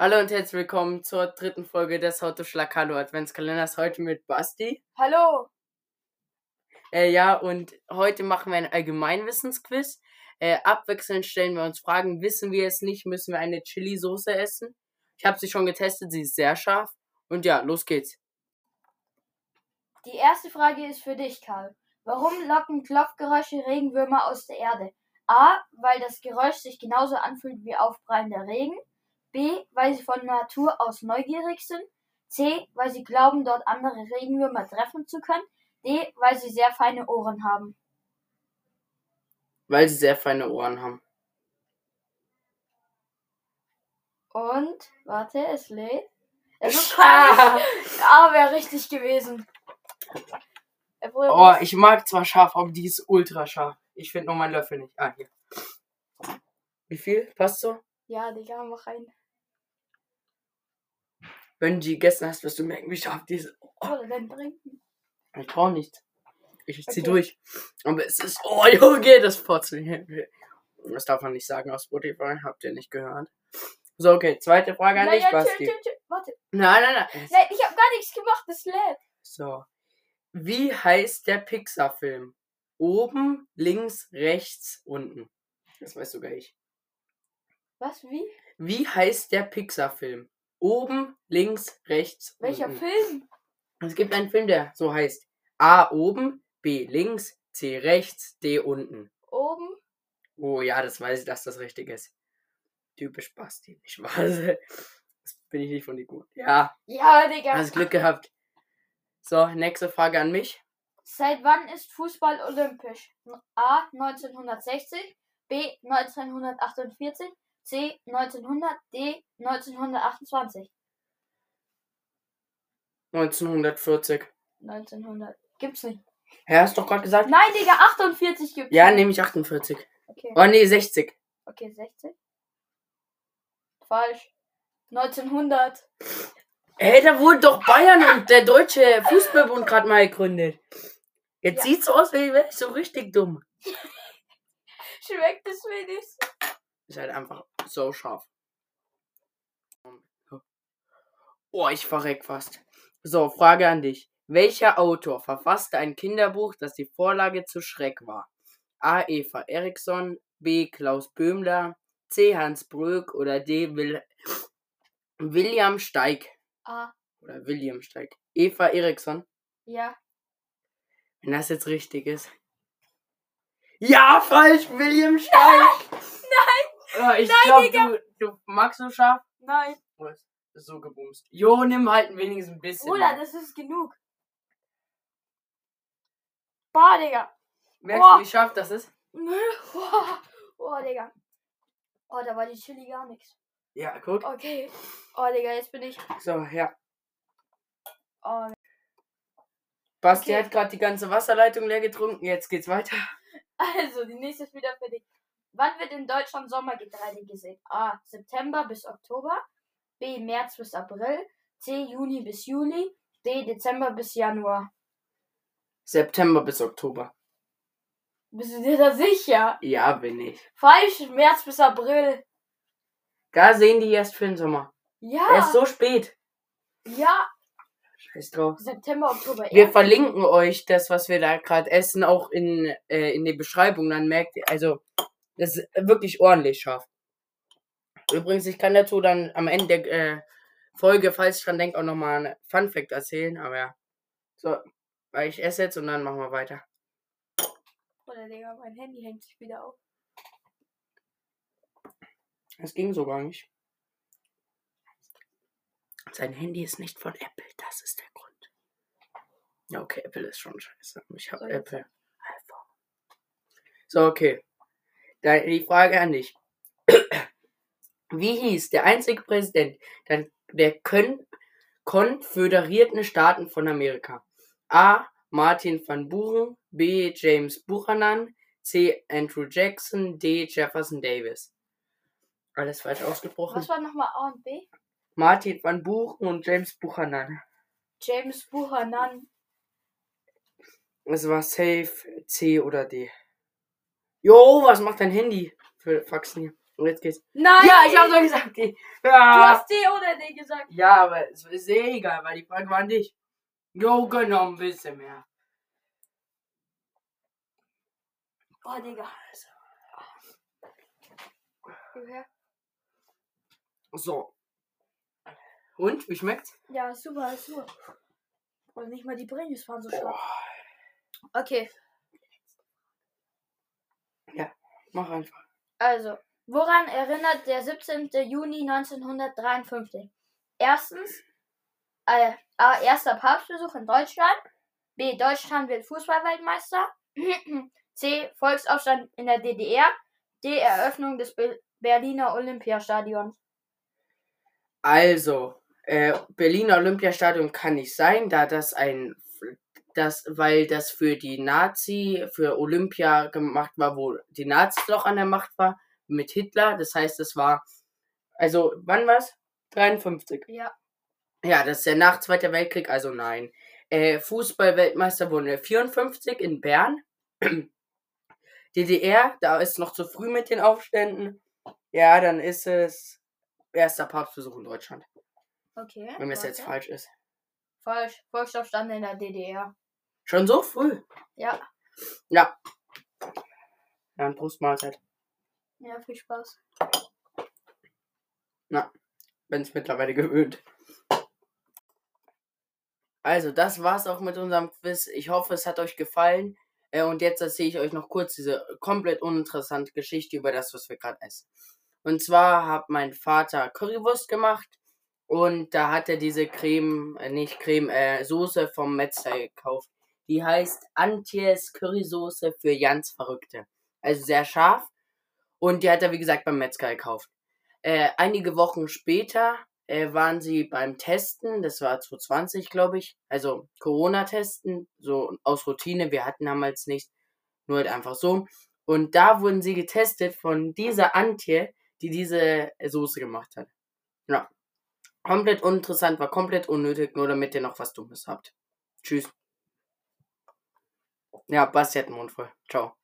Hallo und herzlich willkommen zur dritten Folge des Auto Hallo Adventskalenders. Heute mit Basti. Hallo. Äh, ja, und heute machen wir ein Allgemeinwissensquiz. Äh, abwechselnd stellen wir uns Fragen. Wissen wir es nicht, müssen wir eine Chili-Soße essen. Ich habe sie schon getestet, sie ist sehr scharf. Und ja, los geht's. Die erste Frage ist für dich, Karl. Warum locken Klopfgeräusche Regenwürmer aus der Erde? A, weil das Geräusch sich genauso anfühlt wie aufprallender Regen. B, weil sie von Natur aus neugierig sind. C, weil sie glauben, dort andere Regenwürmer treffen zu können. D, weil sie sehr feine Ohren haben. Weil sie sehr feine Ohren haben. Und, warte, es lädt. Es ist falsch. Ah, wäre richtig gewesen. Oh, ich mag zwar scharf, aber die ist ultra scharf. Ich finde nur meinen Löffel nicht. Ah, hier. Wie viel? Passt so? Ja, Digga, mach rein. Wenn du die gegessen hast, wirst du merken, wie scharf die ist. Oh. Oder dann trinken. Ich brauche nichts. Ich zieh okay. durch. Aber es ist. Oh, Junge, das Porzellan. Das darf man nicht sagen auf Spotify. Habt ihr nicht gehört? So, okay. Zweite Frage an dich, ja, Basti. Tschö, tschö, warte. Nein, nein, nein. Nein, ich habe gar nichts gemacht. Das lädt. So. Wie heißt der Pixar-Film? Oben, links, rechts, unten. Das weiß sogar ich. Was, wie? Wie heißt der Pixar-Film? Oben, links, rechts, Welcher unten. Film? Es gibt einen Film, der so heißt. A oben, B links, C rechts, D unten. Oben? Oh ja, das weiß ich, dass das richtig ist. Typisch Basti. Ich weiß. Das bin ich nicht von dir gut. Ja. Ja, Digga. Hast Glück gehabt. So, nächste Frage an mich. Seit wann ist Fußball olympisch? A. 1960, B. 1948, C. 1900, D. 1928. 1940. 1900. Gibt's nicht. Ja, hast doch gerade gesagt. Nein, Digga, 48 gibt's. Ja, nehme ich 48. Okay. Oh nee, 60. Okay, 60. Falsch. 1900. Ey, da wurde doch Bayern und der Deutsche Fußballbund gerade mal gegründet. Jetzt Ja. sieht's so aus, wie wäre ich so richtig dumm. Schmeckt es wenigstens? Ist halt einfach so scharf. Oh, ich verreck fast. So, Frage an dich. Welcher Autor verfasste ein Kinderbuch, das die Vorlage zu Schreck war? A. Eva Eriksson, B. Klaus Böhmler, C. Hans Bröck oder D. Will William Steig. Ah, Oder William Steig. Eva Eriksson. ja. Wenn das jetzt richtig ist. Ja, falsch, William Steig. Nein. ich glaube, Digga. du, du magst so scharf. Nein. Was? So gebumst. Jo, nimm halt wenigstens ein bisschen. Bruder, das ist genug. Boah, Digga. Merkst Boah. du, wie scharf das ist? Boah, Boah, Digga. Oh, da war die Chili gar nichts. Ja, guck. Okay. Oh, Digga, jetzt bin ich. So, ja. Oh, Basti Okay. hat gerade die ganze Wasserleitung leer getrunken. Jetzt geht's weiter. Also, die nächste ist wieder für dich. Wann wird in Deutschland Sommergetreide gesät? A. September bis Oktober. B. März bis April. C. Juni bis Juli. D. Dezember bis Januar. September bis Oktober. Bist du dir da sicher? Ja, bin ich. Falsch, März bis April. Da sehen die erst für den Sommer. Ja. Er ist so spät. ja. Scheiß drauf. September, Oktober. Wir erst. verlinken euch das, was wir da gerade essen, auch in, äh, in der Beschreibung. Dann merkt ihr, also, das ist wirklich ordentlich scharf. Übrigens, ich kann dazu dann am Ende der äh, Folge, falls ich dran denke, auch nochmal ein Fun Fact erzählen. Aber ja. So, weil ich esse jetzt und dann machen wir weiter. Oder Digga, mein Handy hängt sich wieder auf. Das ging so gar nicht. Sein Handy ist nicht von Apple, das ist der Grund. Ja, okay, Apple ist schon scheiße. Ich habe. Apple. iPhone. So, okay. Die Frage an dich. Wie hieß der einzige Präsident der, der Kon Konföderierten Staaten von Amerika? A. Martin van Buren, B. James Buchanan, C. Andrew Jackson, D. Jefferson Davis. Alles falsch ausgesprochen. Was war nochmal A und B? Martin van Buchen und James Buchanan. James Buchanan. Es war safe C oder D. Jo, was macht dein Handy für Faxen hier? Und jetzt geht's. Nein! Ja, ich habe so gesagt. Die, Du ja. hast D oder D gesagt. ja, aber es ist eh egal, weil die Frage war an dich. Jo, genau, ein bisschen mehr. Oh, Digga. So. Und, wie schmeckt's? Ja, super, super. Und nicht mal die Brillis waren so stark. Okay, Mach einfach. also, woran erinnert der 17. Juni 1953? Erstens, äh, A. Erster Papstbesuch in Deutschland. B. Deutschland wird Fußballweltmeister. C. Volksaufstand in der DDR. D. Eröffnung des Be Berliner Olympiastadions. Also, äh, Berliner Olympiastadion kann nicht sein, da das ein, das, weil das für die Nazi, für Olympia gemacht war, wo die Nazis noch an der Macht war, mit Hitler. Das heißt, es war, also, wann war's? 53. Ja. Ja, das ist ja nach Zweiter Weltkrieg, also nein. Äh, Fußball-Weltmeister wurden wir 54 in Bern. DDR, da ist noch zu früh mit den Aufständen. Ja, dann ist es erster Papstbesuch in Deutschland. Okay. Wenn es jetzt falsch ist. Falsch. Volksaufstand in der DDR. Schon so früh? Ja. Ja. Dann Brustmahlzeit. Ja, viel Spaß. Bin es mittlerweile gewöhnt. Also, das war's auch mit unserem Quiz. Ich hoffe, es hat euch gefallen. Äh, und jetzt erzähle ich euch noch kurz diese komplett uninteressante Geschichte über das, was wir gerade essen. Und zwar hat mein Vater Currywurst gemacht. Und da hat er diese Creme, äh, nicht Creme, äh, Soße vom Metzger gekauft. Die heißt Antjes Currysoße für ganz Verrückte. Also sehr scharf. Und die hat er, wie gesagt, beim Metzger gekauft. Äh, einige Wochen später äh, waren sie beim Testen, das war 2020, glaube ich, also Corona-Testen, so aus Routine, wir hatten damals nichts, nur halt einfach so. Und da wurden sie getestet von dieser Antje, die diese Soße gemacht hat. Ja. Komplett uninteressant, war komplett unnötig, nur damit ihr noch was Dummes habt. Tschüss. Ja, Basti hat den Mund voll. Ciao.